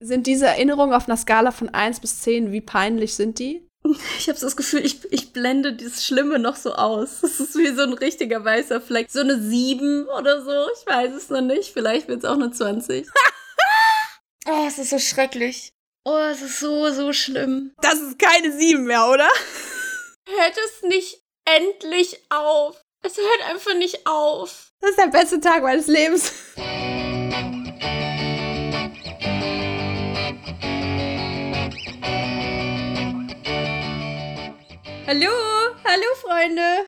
Sind diese Erinnerungen auf einer Skala von 1 bis 10, wie peinlich sind die? Ich habe so das Gefühl, ich, ich blende dieses Schlimme noch so aus. Das ist wie so ein richtiger weißer Fleck. So eine 7 oder so. Ich weiß es noch nicht. Vielleicht wird es auch eine 20. oh, es ist so schrecklich. Oh, es ist so, so schlimm. Das ist keine 7 mehr, oder? Hört es nicht endlich auf. Es hört einfach nicht auf. Das ist der beste Tag meines Lebens. Hallo, hallo Freunde.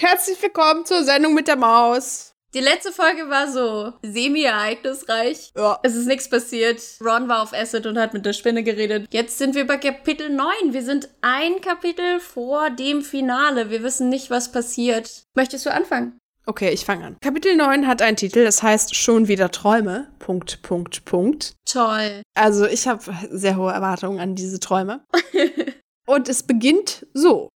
Herzlich willkommen zur Sendung mit der Maus. Die letzte Folge war so semi-ereignisreich. Ja. Es ist nichts passiert. Ron war auf Acid und hat mit der Spinne geredet. Jetzt sind wir bei Kapitel 9. Wir sind ein Kapitel vor dem Finale. Wir wissen nicht, was passiert. Möchtest du anfangen? Okay, ich fange an. Kapitel 9 hat einen Titel, das heißt schon wieder Träume. Punkt, Punkt, Punkt. Toll. Also ich habe sehr hohe Erwartungen an diese Träume. und es beginnt so.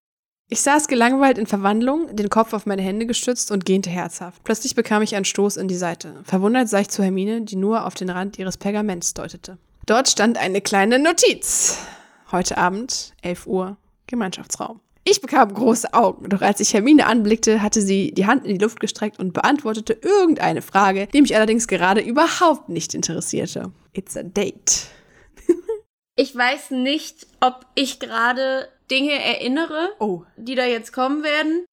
Ich saß gelangweilt in Verwandlung, den Kopf auf meine Hände gestützt und gähnte herzhaft. Plötzlich bekam ich einen Stoß in die Seite. Verwundert sah ich zu Hermine, die nur auf den Rand ihres Pergaments deutete. Dort stand eine kleine Notiz. Heute Abend, 11 Uhr, Gemeinschaftsraum. Ich bekam große Augen, doch als ich Hermine anblickte, hatte sie die Hand in die Luft gestreckt und beantwortete irgendeine Frage, die mich allerdings gerade überhaupt nicht interessierte. It's a date. Ich weiß nicht, ob ich gerade Dinge erinnere, Oh, die da jetzt kommen werden,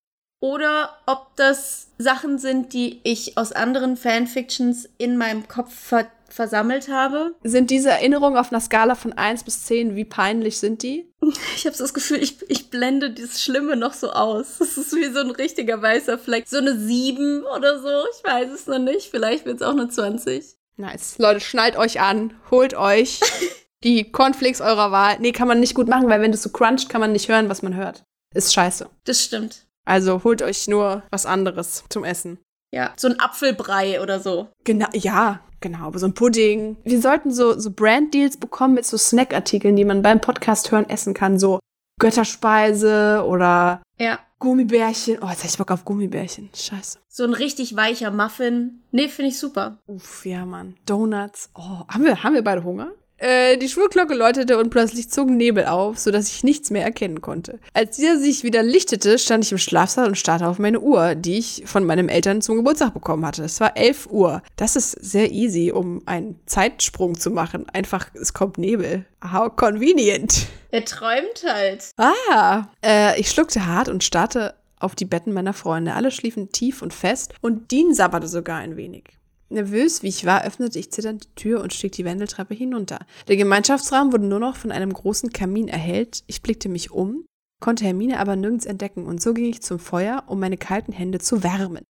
oder ob das Sachen sind, die ich aus anderen Fanfictions in meinem Kopf ver versammelt habe. sind diese Erinnerungen auf einer Skala von 1 bis 10, wie peinlich sind die? Ich habe so das Gefühl, ich, ich blende dieses Schlimme noch so aus. Das ist wie so ein richtiger weißer Fleck. So eine 7 oder so. Ich weiß es noch nicht. Vielleicht wird es auch eine 20. Nice. Leute, schnallt euch an, holt euch die Cornflakes eurer Wahl. Nee, kann man nicht gut machen, weil wenn das so cruncht, kann man nicht hören, was man hört. Ist scheiße. Das stimmt. Also holt euch nur was anderes zum Essen. Ja, so ein Apfelbrei oder so. Genau, ja, genau, aber so ein Pudding. Wir sollten so, so Brand-Deals bekommen mit so Snackartikeln, die man beim Podcast hören essen kann. So Götterspeise oder Ja. Gummibärchen. Oh, jetzt hab ich Bock auf Gummibärchen. Scheiße. So ein richtig weicher Muffin. Nee, finde ich super. Uff, ja, Mann. Donuts. Oh, haben wir, haben wir beide Hunger? Äh, die Schulglocke läutete und plötzlich zogen Nebel auf, sodass ich nichts mehr erkennen konnte. Als dieser sich wieder lichtete, stand ich im Schlafsaal und starrte auf meine Uhr, die ich von meinen Eltern zum Geburtstag bekommen hatte. Es war 11 Uhr. Das ist sehr easy, um einen Zeitsprung zu machen. Einfach, es kommt Nebel. How convenient. Er träumt halt. Ah, äh, ich schluckte hart und starrte auf die Betten meiner Freunde. Alle schliefen tief und fest und Dean sabberte sogar ein wenig. Nervös wie ich war, öffnete ich zitternd die Tür und stieg die Wendeltreppe hinunter. Der Gemeinschaftsraum wurde nur noch von einem großen Kamin erhellt. Ich blickte mich um, konnte Hermine aber nirgends entdecken und so ging ich zum Feuer, um meine kalten Hände zu wärmen.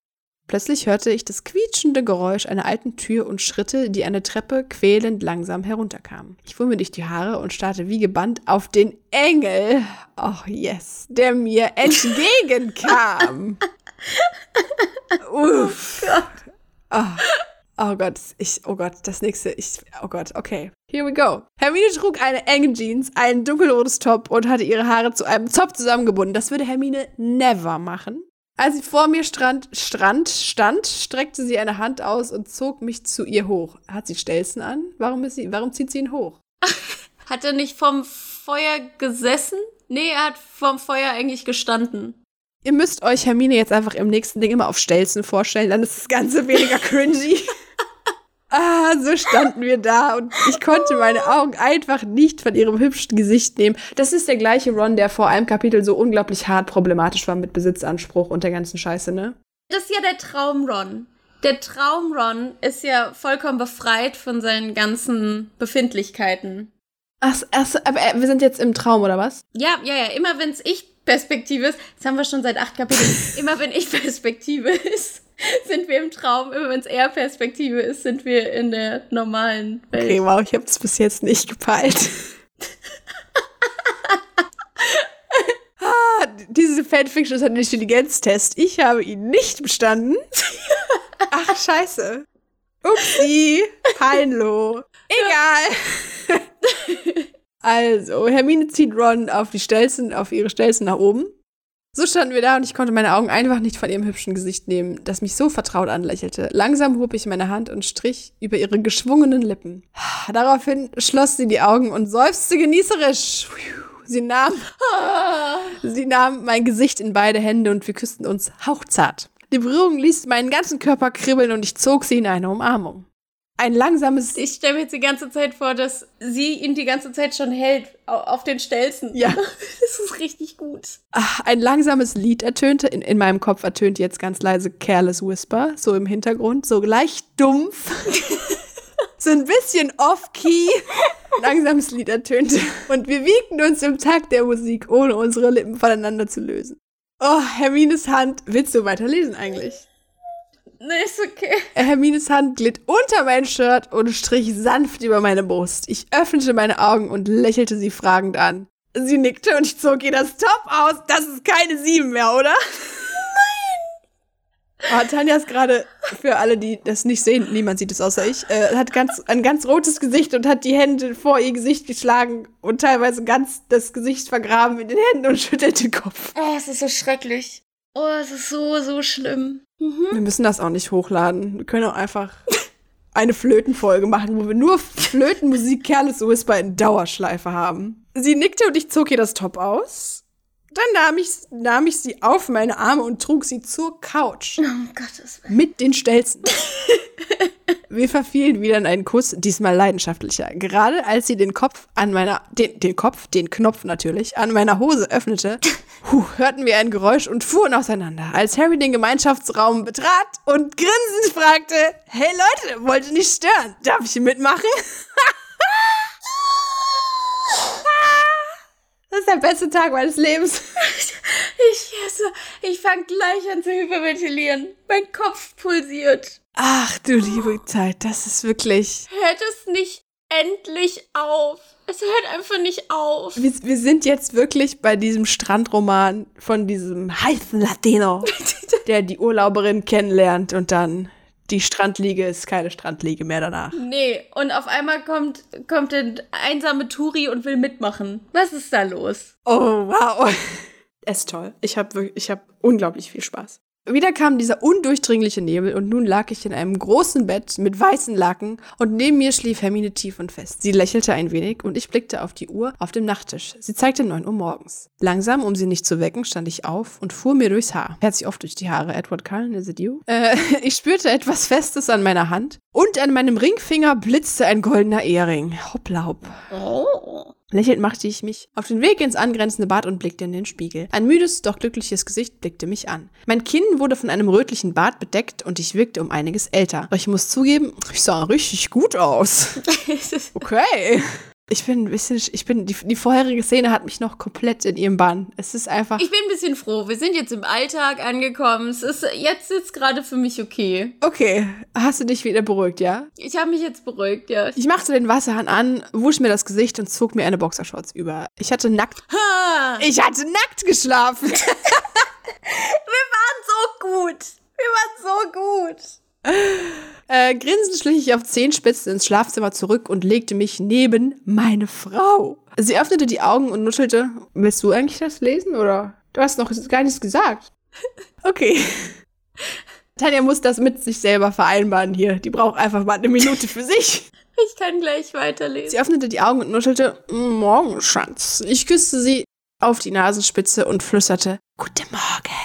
Plötzlich hörte ich das quietschende Geräusch einer alten Tür und Schritte, die eine Treppe quälend langsam herunterkamen. Ich fuhr mir durch die Haare und starrte wie gebannt auf den Engel, oh yes, der mir entgegenkam. Uff. Oh. Oh Gott, ich, oh Gott, das nächste, ich, oh Gott, okay. Here we go. Hermine trug eine enge Jeans, ein dunkelrotes Top und hatte ihre Haare zu einem Zopf zusammengebunden. Das würde Hermine never machen. Als sie vor mir strand, strand, stand, streckte sie eine Hand aus und zog mich zu ihr hoch. Hat sie Stelzen an? Warum, ist sie, warum zieht sie ihn hoch? Hat er nicht vom Feuer gesessen? Nee, er hat vom Feuer eigentlich gestanden. Ihr müsst euch Hermine jetzt einfach im nächsten Ding immer auf Stelzen vorstellen, dann ist das Ganze weniger cringy. ah, so standen wir da und ich konnte meine Augen einfach nicht von ihrem hübschen Gesicht nehmen. Das ist der gleiche Ron, der vor einem Kapitel so unglaublich hart problematisch war mit Besitzanspruch und der ganzen Scheiße, ne? Das ist ja der Traum-Ron. Der Traum-Ron ist ja vollkommen befreit von seinen ganzen Befindlichkeiten. Ach, ach, aber äh, wir sind jetzt im Traum, oder was? Ja, ja, ja. Immer wenn es Ich-Perspektive ist, das haben wir schon seit acht Kapiteln. immer wenn Ich-Perspektive ist, sind wir im Traum. Immer wenn es Er-Perspektive ist, sind wir in der normalen Welt. Okay, wow, ich habe das bis jetzt nicht gepeilt. ah, diese Fanfiction ist ein Intelligenztest. Ich habe ihn nicht bestanden. Ach, scheiße. Upsi, peinlo. Egal. also, Hermine zieht Ron auf die Stelzen, auf ihre Stelzen nach oben. So standen wir da und ich konnte meine Augen einfach nicht von ihrem hübschen Gesicht nehmen, das mich so vertraut anlächelte. Langsam hob ich meine Hand und strich über ihre geschwungenen Lippen. Daraufhin schloss sie die Augen und seufzte genießerisch. Sie nahm, sie nahm mein Gesicht in beide Hände und wir küssten uns hauchzart. Die Berührung ließ meinen ganzen Körper kribbeln und ich zog sie in eine Umarmung. Ein langsames. Ich stelle mir jetzt die ganze Zeit vor, dass sie ihn die ganze Zeit schon hält auf den Stelzen. Ja. Das ist richtig gut. Ach, ein langsames Lied ertönte. In, in meinem Kopf ertönt jetzt ganz leise Careless Whisper, so im Hintergrund, so leicht dumpf. so ein bisschen off-key. Langsames Lied ertönte. Und wir wiegten uns im Takt der Musik, ohne unsere Lippen voneinander zu lösen. Oh, Hermines Hand. Willst du weiterlesen eigentlich? Nee, ist okay. Hermines Hand glitt unter mein Shirt und strich sanft über meine Brust. Ich öffnete meine Augen und lächelte sie fragend an. Sie nickte und ich zog ihr das Top aus. Das ist keine sieben mehr, oder? Nein! Oh, Tanja ist gerade, für alle, die das nicht sehen, niemand sieht es außer ich, äh, hat ganz, ein ganz rotes Gesicht und hat die Hände vor ihr Gesicht geschlagen und teilweise ganz das Gesicht vergraben in den Händen und schüttelt den Kopf. Oh, es ist so schrecklich. Oh, es ist so, so schlimm. Mhm. Wir müssen das auch nicht hochladen. Wir können auch einfach eine Flötenfolge machen, wo wir nur Flötenmusik Careless Whisper in Dauerschleife haben. Sie nickte und ich zog ihr das Top aus. Dann nahm ich, nahm ich sie auf meine Arme und trug sie zur Couch. Oh Gottes Willen. Mit den Stelzen. Wir verfielen wieder in einen Kuss, diesmal leidenschaftlicher. Gerade als sie den Kopf an meiner, den, den Kopf, den Knopf natürlich, an meiner Hose öffnete, huh, hörten wir ein Geräusch und fuhren auseinander. Als Harry den Gemeinschaftsraum betrat und grinsend fragte, hey Leute, wollt ihr nicht stören? Darf ich mitmachen? Das ist der beste Tag meines Lebens. Ich esse. Ich fange gleich an zu hyperventilieren. Mein Kopf pulsiert. Ach du liebe Zeit, das ist wirklich. Hört es nicht endlich auf. Es hört einfach nicht auf. Wir, wir sind jetzt wirklich bei diesem Strandroman von diesem heißen Latino, der die Urlauberin kennenlernt und dann die Strandliege ist keine Strandliege mehr danach. Nee, und auf einmal kommt, kommt der einsame Turi und will mitmachen. Was ist da los? Oh, wow. Es ist toll. Ich habe ich hab unglaublich viel Spaß. Wieder kam dieser undurchdringliche Nebel und nun lag ich in einem großen Bett mit weißen Laken und neben mir schlief Hermine tief und fest. Sie lächelte ein wenig und ich blickte auf die Uhr auf dem Nachttisch. Sie zeigte neun Uhr morgens. Langsam, um sie nicht zu wecken, stand ich auf und fuhr mir durchs Haar. Fährt sich oft durch die Haare, Edward Cullen, is it you? Äh, ich spürte etwas Festes an meiner Hand und an meinem Ringfinger blitzte ein goldener Ehering. Hoppla hopp. Oh. Lächelnd machte ich mich auf den Weg ins angrenzende Bad und blickte in den Spiegel. Ein müdes, doch glückliches Gesicht blickte mich an. Mein Kinn wurde von einem rötlichen Bart bedeckt und ich wirkte um einiges älter. Doch ich muss zugeben, ich sah richtig gut aus. Okay. Ich bin ein bisschen, ich bin, die, die vorherige Szene hat mich noch komplett in ihrem Bann. Es ist einfach. Ich bin ein bisschen froh. Wir sind jetzt im Alltag angekommen. Es ist jetzt jetzt gerade für mich okay. Okay, hast du dich wieder beruhigt, ja? Ich habe mich jetzt beruhigt, ja. Ich machte den Wasserhahn an, wusch mir das Gesicht und zog mir eine Boxershorts über. Ich hatte nackt. Ha! Ich hatte nackt geschlafen. Wir waren so gut. Wir waren so gut. Äh, grinsend schlich ich auf Zehenspitzen ins Schlafzimmer zurück und legte mich neben meine Frau. Sie öffnete die Augen und nuschelte. Willst du eigentlich das lesen oder? Du hast noch gar nichts gesagt. Okay. Tanja muss das mit sich selber vereinbaren hier. Die braucht einfach mal eine Minute für sich. Ich kann gleich weiterlesen. Sie öffnete die Augen und nuschelte. Morgen, Schatz. Ich küsste sie auf die Nasenspitze und flüsterte. Guten Morgen.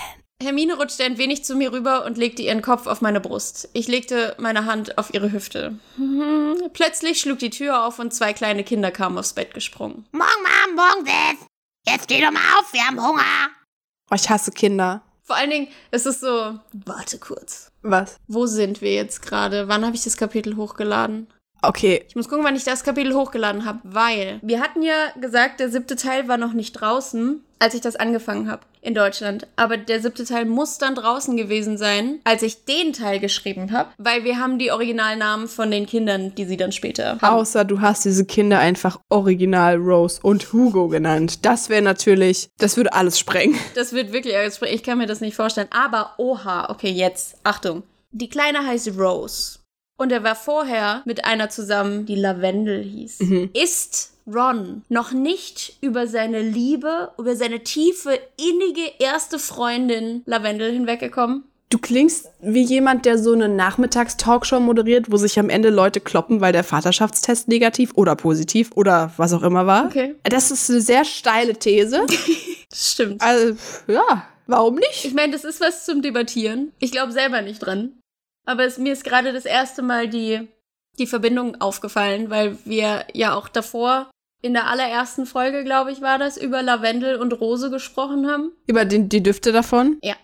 Hermine rutschte ein wenig zu mir rüber und legte ihren Kopf auf meine Brust. Ich legte meine Hand auf ihre Hüfte. Plötzlich schlug die Tür auf und zwei kleine Kinder kamen aufs Bett gesprungen. Morgen, Mom, morgen, Sis. Jetzt steh doch mal auf, wir haben Hunger. Oh, ich hasse Kinder. Vor allen Dingen, es ist so. Warte kurz. Was? Wo sind wir jetzt gerade? Wann habe ich das Kapitel hochgeladen? Okay. Ich muss gucken, wann ich das Kapitel hochgeladen habe, weil wir hatten ja gesagt, der siebte Teil war noch nicht draußen, als ich das angefangen habe in Deutschland. Aber der siebte Teil muss dann draußen gewesen sein, als ich den Teil geschrieben habe, weil wir haben die Originalnamen von den Kindern, die sie dann später haben. Außer du hast diese Kinder einfach original Rose und Hugo genannt. Das wäre natürlich, das würde alles sprengen. Das wird wirklich, alles- ich kann mir das nicht vorstellen. Aber oha, okay, jetzt, Achtung. Die Kleine heißt Rose. Und er war vorher mit einer zusammen, die Lavendel hieß. Ist Ron noch nicht über seine Liebe, über seine tiefe, innige erste Freundin Lavendel hinweggekommen? Du klingst wie jemand, der so eine Nachmittagstalkshow moderiert, wo sich am Ende Leute kloppen, weil der Vaterschaftstest negativ oder positiv oder was auch immer war. Okay. Das ist eine sehr steile These. Das stimmt. also, ja, warum nicht? Ich meine, das ist was zum Debattieren. Ich glaube selber nicht dran. Aber es, mir ist gerade das erste Mal die, die Verbindung aufgefallen, weil wir ja auch davor in der allerersten Folge, glaube ich, war das, über Lavendel und Rose gesprochen haben. Über den, die Düfte davon? Ja.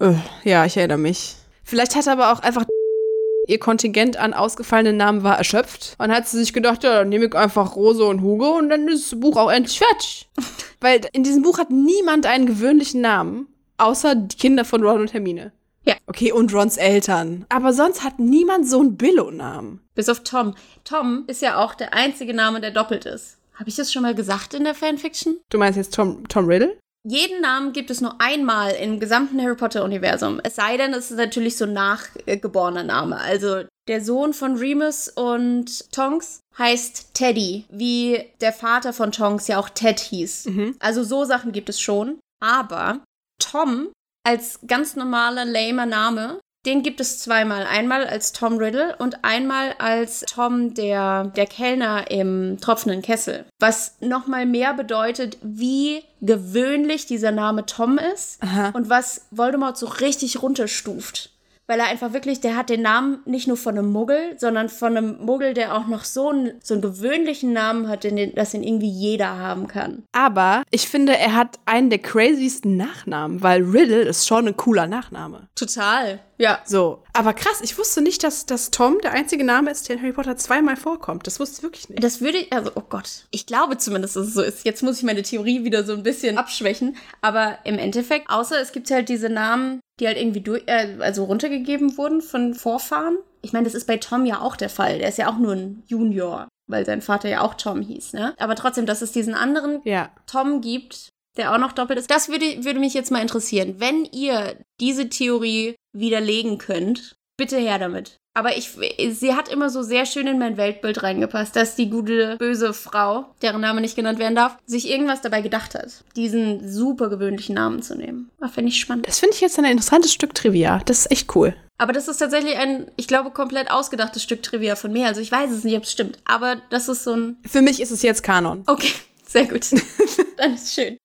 Äh, ja, ich erinnere mich. Vielleicht hat aber auch einfach ihr Kontingent an ausgefallenen Namen war erschöpft und hat sie sich gedacht, ja, dann nehme ich einfach Rose und Hugo und dann ist das Buch auch endlich fertig. Weil in diesem Buch hat niemand einen gewöhnlichen Namen, außer die Kinder von Ron und Hermine. Ja. Okay, und Rons Eltern. Aber sonst hat niemand so einen Billo-Namen. Bis auf Tom. Tom ist ja auch der einzige Name, der doppelt ist. Habe ich das schon mal gesagt in der Fanfiction? Du meinst jetzt Tom, Tom Riddle? Jeden Namen gibt es nur einmal im gesamten Harry Potter-Universum. Es sei denn, es ist natürlich so ein nachgeborener Name. Also der Sohn von Remus und Tonks heißt Teddy, wie der Vater von Tonks ja auch Ted hieß. Also so Sachen gibt es schon. Aber Tom als ganz normaler, lamer Name, den gibt es zweimal. Einmal als Tom Riddle und einmal als Tom, der, der Kellner im tropfenden Kessel. Was nochmal mehr bedeutet, wie gewöhnlich dieser Name Tom ist Aha. und was Voldemort so richtig runterstuft. Weil er einfach wirklich, der hat den Namen nicht nur von einem Muggel, sondern von einem Muggel, der auch noch so einen, so einen gewöhnlichen Namen hat, den, dass ihn irgendwie jeder haben kann. Aber ich finde, er hat einen der craziesten Nachnamen, weil Riddle ist schon ein cooler Nachname. Total. Ja. So. Aber krass, ich wusste nicht, dass, dass Tom der einzige Name ist, der in Harry Potter zweimal vorkommt. Das wusste ich wirklich nicht. Das würde ich, also, oh Gott. Ich glaube zumindest, dass es so ist. Jetzt muss ich meine Theorie wieder so ein bisschen abschwächen. Aber im Endeffekt, außer es gibt halt diese Namen, die halt irgendwie durch, äh, also runtergegeben wurden von Vorfahren. Ich meine, das ist bei Tom ja auch der Fall. Der ist ja auch nur ein Junior, weil sein Vater ja auch Tom hieß, ne? Aber trotzdem, dass es diesen anderen Ja. Tom gibt, der auch noch doppelt ist. Das würde, würde mich jetzt mal interessieren. Wenn ihr diese Theorie widerlegen könnt, bitte her damit. Aber ich, sie hat immer so sehr schön in mein Weltbild reingepasst, dass die gute, böse Frau, deren Name nicht genannt werden darf, sich irgendwas dabei gedacht hat, diesen super gewöhnlichen Namen zu nehmen. War, finde ich spannend. Das finde ich jetzt ein interessantes Stück Trivia. Das ist echt cool. Aber das ist tatsächlich ein, ich glaube, komplett ausgedachtes Stück Trivia von mir. Also ich weiß es nicht, ob es stimmt. Aber das ist so ein, Für mich ist es jetzt Kanon. Okay, sehr gut. Dann ist schön.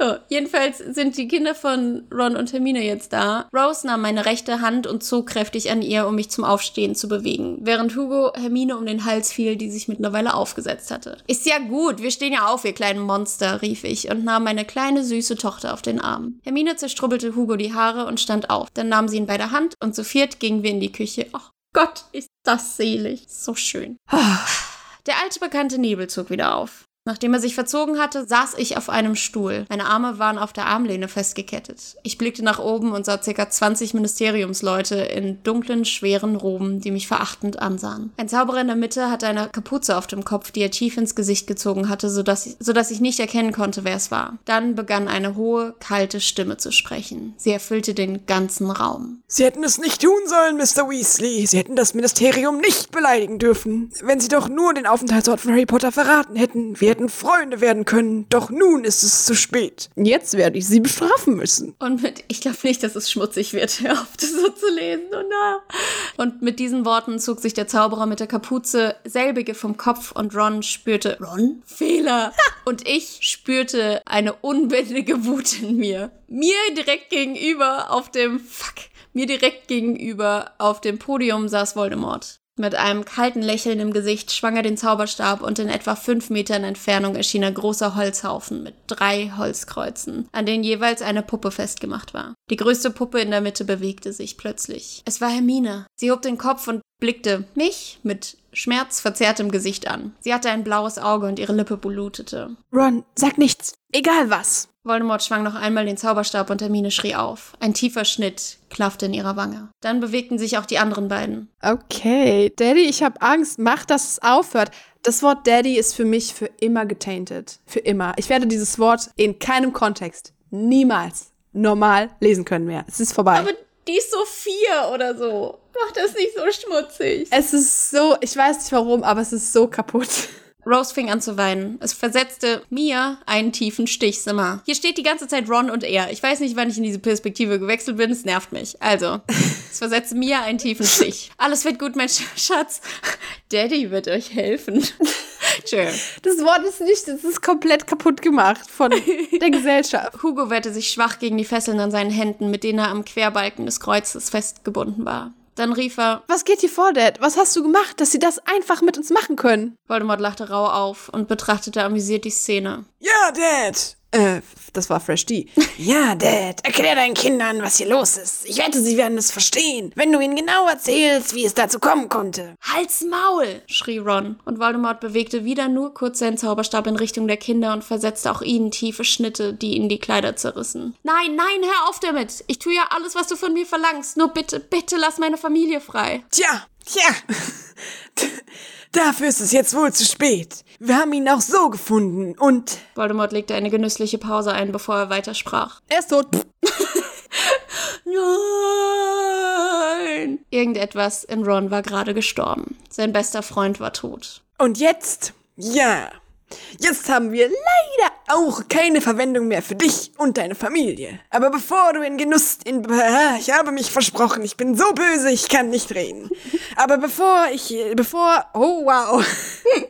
So, jedenfalls sind die Kinder von Ron und Hermine jetzt da. Rose nahm meine rechte Hand und zog kräftig an ihr, um mich zum Aufstehen zu bewegen, während Hugo Hermine um den Hals fiel, die sich mittlerweile aufgesetzt hatte. Ist ja gut, wir stehen ja auf, ihr kleinen Monster, rief ich und nahm meine kleine süße Tochter auf den Arm. Hermine zerstrubbelte Hugo die Haare und stand auf. Dann nahm sie ihn bei der Hand und zu viert gingen wir in die Küche. Ach Gott, ist das selig. So schön. Der alte bekannte Nebel zog wieder auf. Nachdem er sich verzogen hatte, saß ich auf einem Stuhl. Meine Arme waren auf der Armlehne festgekettet. Ich blickte nach oben und sah ca. 20 Ministeriumsleute in dunklen, schweren Roben, die mich verachtend ansahen. Ein Zauberer in der Mitte hatte eine Kapuze auf dem Kopf, die er tief ins Gesicht gezogen hatte, sodass sodass ich nicht erkennen konnte, wer es war. Dann begann eine hohe, kalte Stimme zu sprechen. Sie erfüllte den ganzen Raum. Sie hätten es nicht tun sollen, Mr. Weasley. Sie hätten das Ministerium nicht beleidigen dürfen. Wenn Sie doch nur den Aufenthaltsort von Harry Potter verraten hätten, wir hätten Freunde werden können. Doch nun ist es zu spät. Jetzt werde ich sie bestrafen müssen. Und mit, ich glaube nicht, dass es schmutzig wird, hör auf, das so zu lesen. Oh na. Und mit diesen Worten zog sich der Zauberer mit der Kapuze selbige vom Kopf und Ron spürte, Ron? Fehler. und ich spürte eine unbändige Wut in mir. Mir direkt gegenüber auf dem, fuck, mir direkt gegenüber auf dem Podium saß Voldemort. Mit einem kalten Lächeln im Gesicht schwang er den Zauberstab und in etwa fünf Metern Entfernung erschien ein großer Holzhaufen mit drei Holzkreuzen, an denen jeweils eine Puppe festgemacht war. Die größte Puppe in der Mitte bewegte sich plötzlich. Es war Hermine. Sie hob den Kopf und blickte mich mit schmerzverzerrtem Gesicht an. Sie hatte ein blaues Auge und ihre Lippe blutete. Ron, sag nichts. Egal was. Voldemort schwang noch einmal den Zauberstab und Hermine schrie auf. Ein tiefer Schnitt klaffte in ihrer Wange. Dann bewegten sich auch die anderen beiden. Okay, Daddy, ich habe Angst. Mach, dass es aufhört. Das Wort Daddy ist für mich für immer getainted. Für immer. Ich werde dieses Wort in keinem Kontext niemals normal lesen können mehr. Es ist vorbei. Aber die ist so vier oder so. Mach das nicht so schmutzig. es ist so, ich weiß nicht warum, aber es ist so kaputt. Rose fing an zu weinen. Es versetzte mir einen tiefen Stich. Sag mal, hier steht die ganze Zeit Ron und er. Ich weiß nicht, wann ich in diese Perspektive gewechselt bin. Es nervt mich. Also, es versetzte mir einen tiefen Stich. Alles wird gut, mein Sch Schatz. Daddy wird euch helfen. Tschö. Das Wort ist nicht, das ist komplett kaputt gemacht von der Gesellschaft. Hugo wehrte sich schwach gegen die Fesseln an seinen Händen, mit denen er am Querbalken des Kreuzes festgebunden war. Dann rief er, Was geht hier vor, Dad? Was hast du gemacht, dass sie das einfach mit uns machen können? Voldemort lachte rau auf und betrachtete amüsiert die Szene. Ja, Dad. Äh, das war Fresh D. Ja, Dad. Erklär deinen Kindern, was hier los ist. Ich wette, sie werden es verstehen, wenn du ihnen genau erzählst, wie es dazu kommen konnte. Halt's Maul! schrie Ron, und Voldemort bewegte wieder nur kurz seinen Zauberstab in Richtung der Kinder und versetzte auch ihnen tiefe Schnitte, die ihnen die Kleider zerrissen. Nein, nein, hör auf damit! Ich tue ja alles, was du von mir verlangst. Nur bitte, bitte lass meine Familie frei. Tja, tja. Dafür ist es jetzt wohl zu spät. Wir haben ihn auch so gefunden und Voldemort legte eine genüssliche Pause ein, bevor er weitersprach. Er ist tot. Nein! Irgendetwas in Ron war gerade gestorben. Sein bester Freund war tot. Und jetzt? Ja. Jetzt haben wir leider auch keine Verwendung mehr für dich und deine Familie. Aber bevor du in Genuss in ich habe mich versprochen, ich bin so böse, ich kann nicht reden. Aber bevor ich bevor oh wow.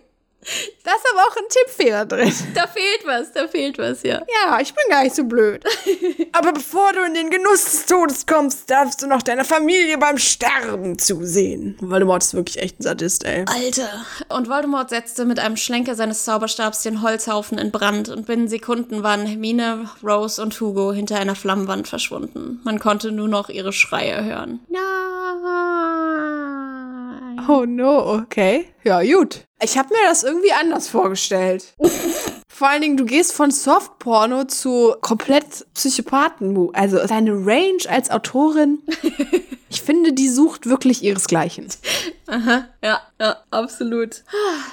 Da ist aber auch ein Tippfehler drin. Da fehlt was, da fehlt was, ja. Ja, ich bin gar nicht so blöd. Aber bevor du in den Genuss des Todes kommst, darfst du noch deiner Familie beim Sterben zusehen. Voldemort ist wirklich echt ein Sadist, ey. Alter. Und Voldemort setzte mit einem Schlenker seines Zauberstabs den Holzhaufen in Brand und binnen Sekunden waren Hermine, Rose und Hugo hinter einer Flammenwand verschwunden. Man konnte nur noch ihre Schreie hören. Nein. Oh no, okay. Ja, gut. Ich habe mir das irgendwie anders vorgestellt. Vor allen Dingen, du gehst von Softporno zu komplett Psychopathen. Also deine Range als Autorin, ich finde, die sucht wirklich ihresgleichen. Aha, ja, ja, absolut.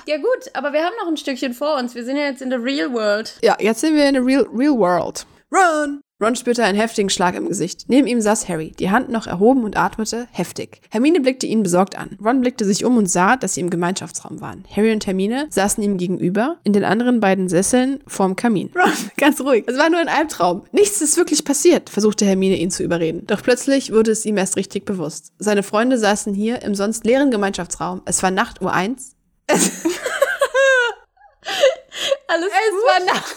Ja gut, aber wir haben noch ein Stückchen vor uns. Wir sind ja jetzt in der Real World. Ja, jetzt sind wir in der Real, Real World. Run! Ron spürte einen heftigen Schlag im Gesicht. Neben ihm saß Harry, die Hand noch erhoben und atmete heftig. Hermine blickte ihn besorgt an. Ron blickte sich um und sah, dass sie im Gemeinschaftsraum waren. Harry und Hermine saßen ihm gegenüber, in den anderen beiden Sesseln vorm Kamin. Ron, ganz ruhig. Es war nur ein Albtraum. Nichts ist wirklich passiert, versuchte Hermine ihn zu überreden. Doch plötzlich wurde es ihm erst richtig bewusst. Seine Freunde saßen hier im sonst leeren Gemeinschaftsraum. Es war Nacht Uhr eins. Alles Es war Nacht.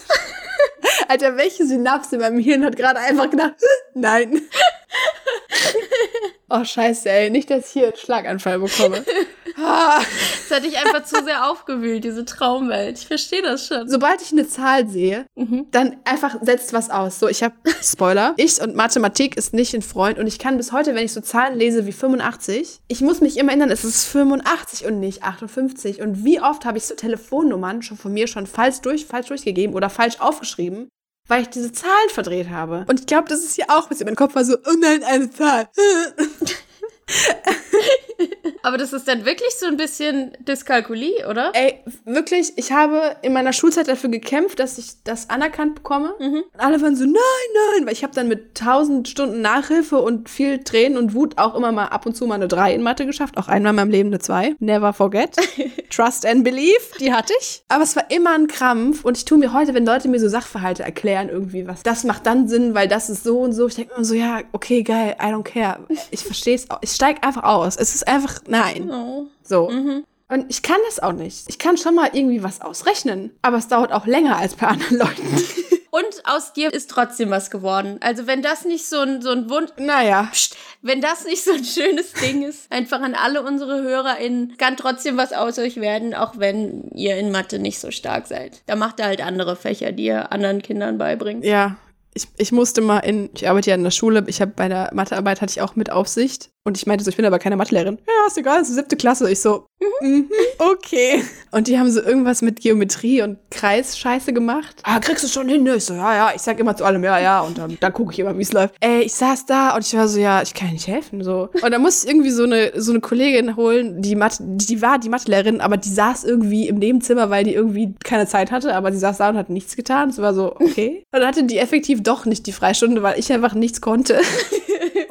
Alter, welche Synapse in meinem Hirn hat gerade einfach gedacht, nein. oh, scheiße, ey. Nicht, dass ich hier einen Schlaganfall bekomme. Das hat dich einfach zu sehr aufgewühlt, diese Traumwelt. Ich verstehe das schon. Sobald ich eine Zahl sehe, dann einfach setzt was aus. So, ich habe Spoiler. Ich und Mathematik ist nicht ein Freund und ich kann bis heute, wenn ich so Zahlen lese wie 85, ich muss mich immer erinnern, es ist 85 und nicht 58. Und wie oft habe ich so Telefonnummern schon von mir schon falsch durch, falsch durchgegeben oder falsch aufgeschrieben, weil ich diese Zahlen verdreht habe. Und ich glaube, das ist hier auch, bis mein Kopf war so, oh nein, eine Zahl. Aber das ist dann wirklich so ein bisschen Dyskalkulie, oder? Ey, wirklich, ich habe in meiner Schulzeit dafür gekämpft, dass ich das anerkannt bekomme. Und alle waren so, nein, nein, weil ich habe dann mit tausend Stunden Nachhilfe und viel Tränen und Wut auch immer mal ab und zu mal eine 3 in Mathe geschafft. Auch einmal in meinem Leben eine 2. Never forget. Trust and believe, die hatte ich. Aber es war immer ein Krampf und ich tue mir heute, wenn Leute mir so Sachverhalte erklären, irgendwie was, das macht dann Sinn, weil das ist so und so. Ich denke immer so, ja, okay, geil, I don't care. Ich verstehe es auch. Ich steige einfach aus. Es ist einfach, nein. Oh. So. Und ich kann das auch nicht. Ich kann schon mal irgendwie was ausrechnen, aber es dauert auch länger als bei anderen Leuten. Und aus dir ist trotzdem was geworden. Also wenn das nicht so ein, so ein Wund... naja. Psst, wenn das nicht so ein schönes Ding ist, einfach an alle unsere HörerInnen, kann trotzdem was aus euch werden, auch wenn ihr in Mathe nicht so stark seid. Da macht ihr halt andere Fächer, die ihr anderen Kindern beibringt. Ja, ich, ich musste mal in, ich arbeite ja in der Schule, ich habe bei der Mathearbeit hatte ich auch mit Aufsicht und ich meinte so, ich bin aber keine Mathelehrerin. Ja, ist egal, ist die siebte Klasse. Ich so, mhm, okay. Und die haben so irgendwas mit Geometrie und Kreisscheiße gemacht. Ah, kriegst du schon hin? Ich so, ja, ja, ich sag immer zu allem, ja, ja, und dann, dann gucke ich immer, wie es läuft. Ey, ich saß da und ich war so, ja, ich kann nicht helfen, so. Und dann musste ich irgendwie so eine, so eine Kollegin holen, die Mathe, die war die Mathelehrerin, aber die saß irgendwie im Nebenzimmer, weil die irgendwie keine Zeit hatte, aber sie saß da und hat nichts getan. Es war so, okay. Und dann hatte die effektiv doch nicht die Freistunde, weil ich einfach nichts konnte.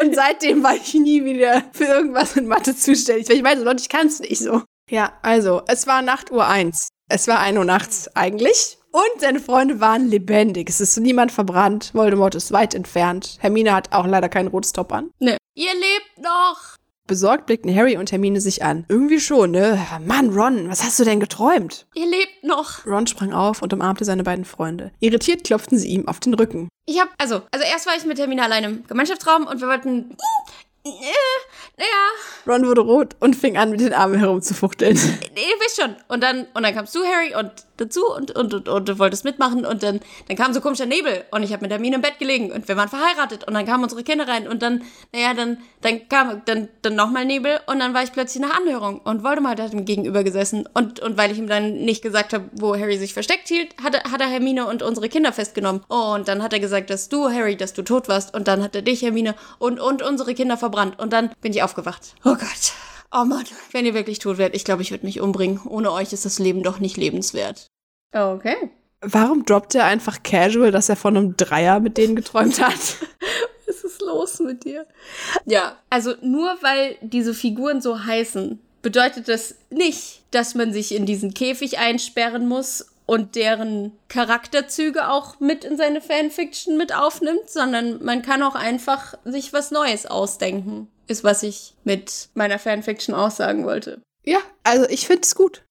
Und seitdem war ich nie wieder für irgendwas in Mathe zuständig. Weil ich meine, Leute, ich kann es nicht so. Ja, also, es war Nacht Uhr eins. Es war 1 Uhr nachts eigentlich. Und seine Freunde waren lebendig. Es ist niemand verbrannt. Voldemort ist weit entfernt. Hermine hat auch leider kein rotes an. Ne. Ihr lebt noch! Besorgt blickten Harry und Hermine sich an. Irgendwie schon, ne? Mann, Ron, was hast du denn geträumt? Ihr lebt noch! Ron sprang auf und umarmte seine beiden Freunde. Irritiert klopften sie ihm auf den Rücken. Ich hab, also, also erst war ich mit Hermine allein im Gemeinschaftsraum und wir wollten, äh, naja, Ron wurde rot und fing an, mit den Armen herumzufuchteln. ihr wisst schon. Und dann, und dann kamst du, Harry, und dazu und, und, und, und du wolltest mitmachen und dann, dann kam so komischer Nebel und ich habe mit Hermine im Bett gelegen und wir waren verheiratet und dann kamen unsere Kinder rein und dann, naja, dann, dann kam dann, dann nochmal Nebel und dann war ich plötzlich nach Anhörung und Voldemort hat ihm gegenüber gesessen und, und weil ich ihm dann nicht gesagt habe, wo Harry sich versteckt hielt, hat er, hat er Hermine und unsere Kinder festgenommen und dann hat er gesagt, dass du, Harry, dass du tot warst und dann hat er dich, Hermine, und, und unsere Kinder verbrannt und dann bin ich aufgewacht. Oh Gott. Oh Mann, wenn ihr wirklich tot wärt, ich glaube, ich würde mich umbringen. Ohne euch ist das Leben doch nicht lebenswert. Okay. Warum droppt er einfach casual, dass er von einem Dreier mit denen geträumt hat? Was ist los mit dir? Ja, also nur weil diese Figuren so heißen, bedeutet das nicht, dass man sich in diesen Käfig einsperren muss und deren Charakterzüge auch mit in seine Fanfiction mit aufnimmt, sondern man kann auch einfach sich was Neues ausdenken. Ist, was ich mit meiner Fanfiction aussagen wollte. ja, also ich finde es gut.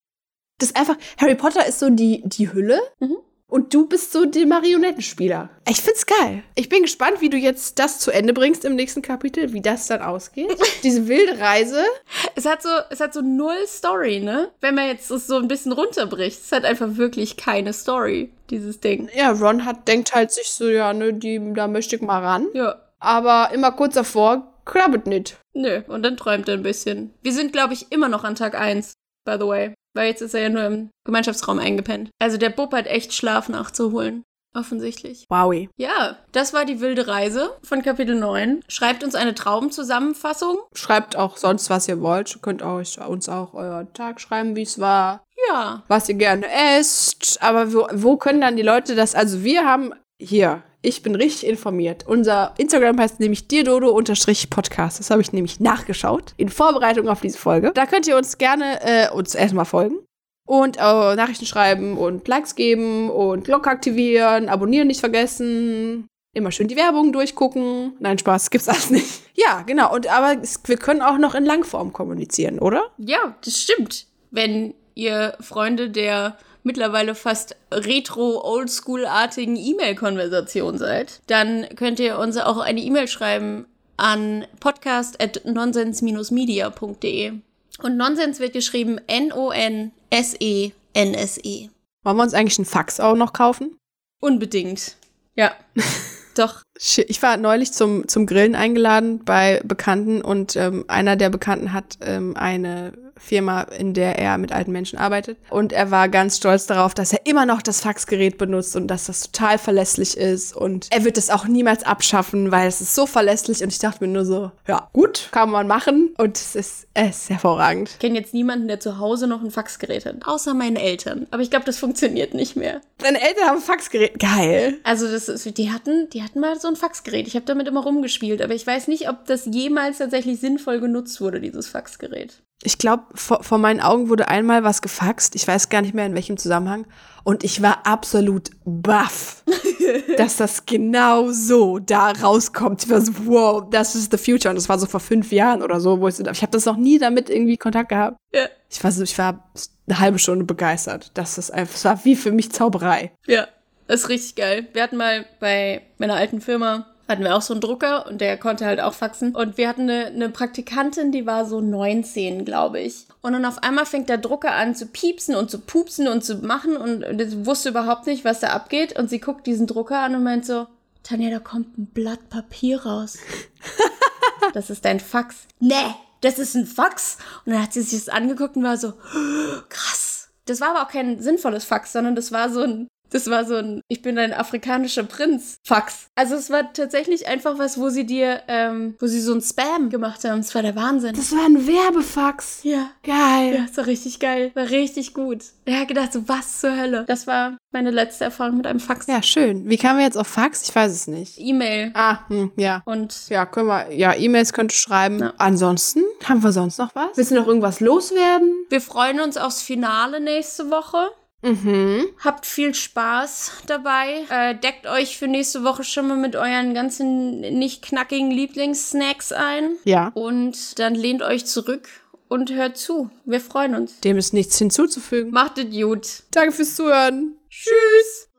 Das ist einfach, Harry Potter ist so die, die Hülle Mhm. und du bist so der Marionettenspieler. Ich find's geil. Ich bin gespannt, wie du jetzt das zu Ende bringst im nächsten Kapitel, wie das dann ausgeht. Diese wilde Reise. Es hat so, es hat so null Story, ne? Wenn man jetzt es so ein bisschen runterbricht, es hat einfach wirklich keine Story, dieses Ding. Ja, Ron hat, denkt halt sich so, ja, ne, die, da möchte ich mal ran. Ja. Aber immer kurz davor, klappt nicht. Nö, und dann träumt er ein bisschen. Wir sind, glaube ich, immer noch an Tag 1, by the way. Weil jetzt ist er ja nur im Gemeinschaftsraum eingepennt. Also der Bub hat echt Schlaf nachzuholen. Offensichtlich. Wowie. Ja, das war die wilde Reise von Kapitel 9. Schreibt uns eine Traumzusammenfassung. Schreibt auch sonst, was ihr wollt. Ihr könnt euch uns auch euren Tag schreiben, wie es war. Ja. was ihr gerne esst. Aber wo, wo können dann die Leute das? Also wir haben hier, ich bin richtig informiert. Unser Instagram heißt nämlich dirdodo-podcast. Das habe ich nämlich nachgeschaut in Vorbereitung auf diese Folge. Da könnt ihr uns gerne äh, uns erstmal folgen. Und äh, Nachrichten schreiben und Likes geben und Glocke aktivieren, abonnieren nicht vergessen. Immer schön die Werbung durchgucken. Nein, Spaß, gibt's alles nicht. Ja, genau. Und aber es, wir können auch noch in Langform kommunizieren, oder? Ja, das stimmt. Wenn ihr Freunde der mittlerweile fast retro-oldschool-artigen E-Mail-Konversation seid, dann könnt ihr uns auch eine E-Mail schreiben an podcast.nonsens-media.de. Und Nonsens wird geschrieben E N-O-N-S-E-N-S-E. Wollen wir uns eigentlich einen Fax auch noch kaufen? Unbedingt. Ja. Doch. Ich war neulich zum, zum Grillen eingeladen bei Bekannten und ähm, einer der Bekannten hat ähm, eine Firma, in der er mit alten Menschen arbeitet. Und er war ganz stolz darauf, dass er immer noch das Faxgerät benutzt und dass das total verlässlich ist. Und er wird es auch niemals abschaffen, weil es ist so verlässlich. Und ich dachte mir nur so, ja, gut, kann man machen. Und es ist, es ist hervorragend. Ich kenne jetzt niemanden, der zu Hause noch ein Faxgerät hat. Außer meine Eltern. Aber ich glaube, das funktioniert nicht mehr. Deine Eltern haben ein Faxgerät. Geil. Also das ist, die hatten, die hatten mal so ein Faxgerät. Ich habe damit immer rumgespielt, aber ich weiß nicht, ob das jemals tatsächlich sinnvoll genutzt wurde, dieses Faxgerät. Ich glaube, vor, vor meinen Augen wurde einmal was gefaxt. Ich weiß gar nicht mehr in welchem Zusammenhang. Und ich war absolut baff, dass das genau so da rauskommt. Ich war so, wow, das ist the future. Und das war so vor fünf Jahren oder so, wo ich so, ich habe das noch nie damit irgendwie Kontakt gehabt. Ja. Ich war so, ich war eine halbe Stunde begeistert. Das ist einfach, es war wie für mich Zauberei. Ja, das ist richtig geil. Wir hatten mal bei meiner alten Firma hatten wir auch so einen Drucker und der konnte halt auch faxen. Und wir hatten eine, eine Praktikantin, die war so 19, glaube ich. Und dann auf einmal fängt der Drucker an zu piepsen und zu pupsen und zu machen und sie wusste überhaupt nicht, was da abgeht. Und sie guckt diesen Drucker an und meint so, Tanja, da kommt ein Blatt Papier raus. das ist dein Fax. Nee, das ist ein Fax. Und dann hat sie sich das angeguckt und war so, krass. Das war aber auch kein sinnvolles Fax, sondern das war so ein, das war so ein, ich bin ein afrikanischer Prinz Fax. Also es war tatsächlich einfach was, wo sie dir, ähm, wo sie so ein Spam gemacht haben. Das war der Wahnsinn. Das war ein Werbefax. ja. Geil. Ja, das war richtig geil. War richtig gut. Er hat gedacht, so was zur Hölle. Das war meine letzte Erfahrung mit einem Fax. Ja, schön. Wie kamen wir jetzt auf Fax? Ich weiß es nicht. E-Mail. Ah, hm, ja. Und Ja, können wir, ja, E-Mails könnt ihr schreiben. Ja. Ansonsten, haben wir sonst noch was? Willst du noch irgendwas loswerden? wir freuen uns aufs Finale nächste Woche. Mhm. Habt viel Spaß dabei. Äh, deckt euch für nächste Woche schon mal mit euren ganzen nicht knackigen Lieblingssnacks ein. Ja. Und dann lehnt euch zurück und hört zu. Wir freuen uns. Dem ist nichts hinzuzufügen. Macht es gut. Danke fürs Zuhören. Tschüss.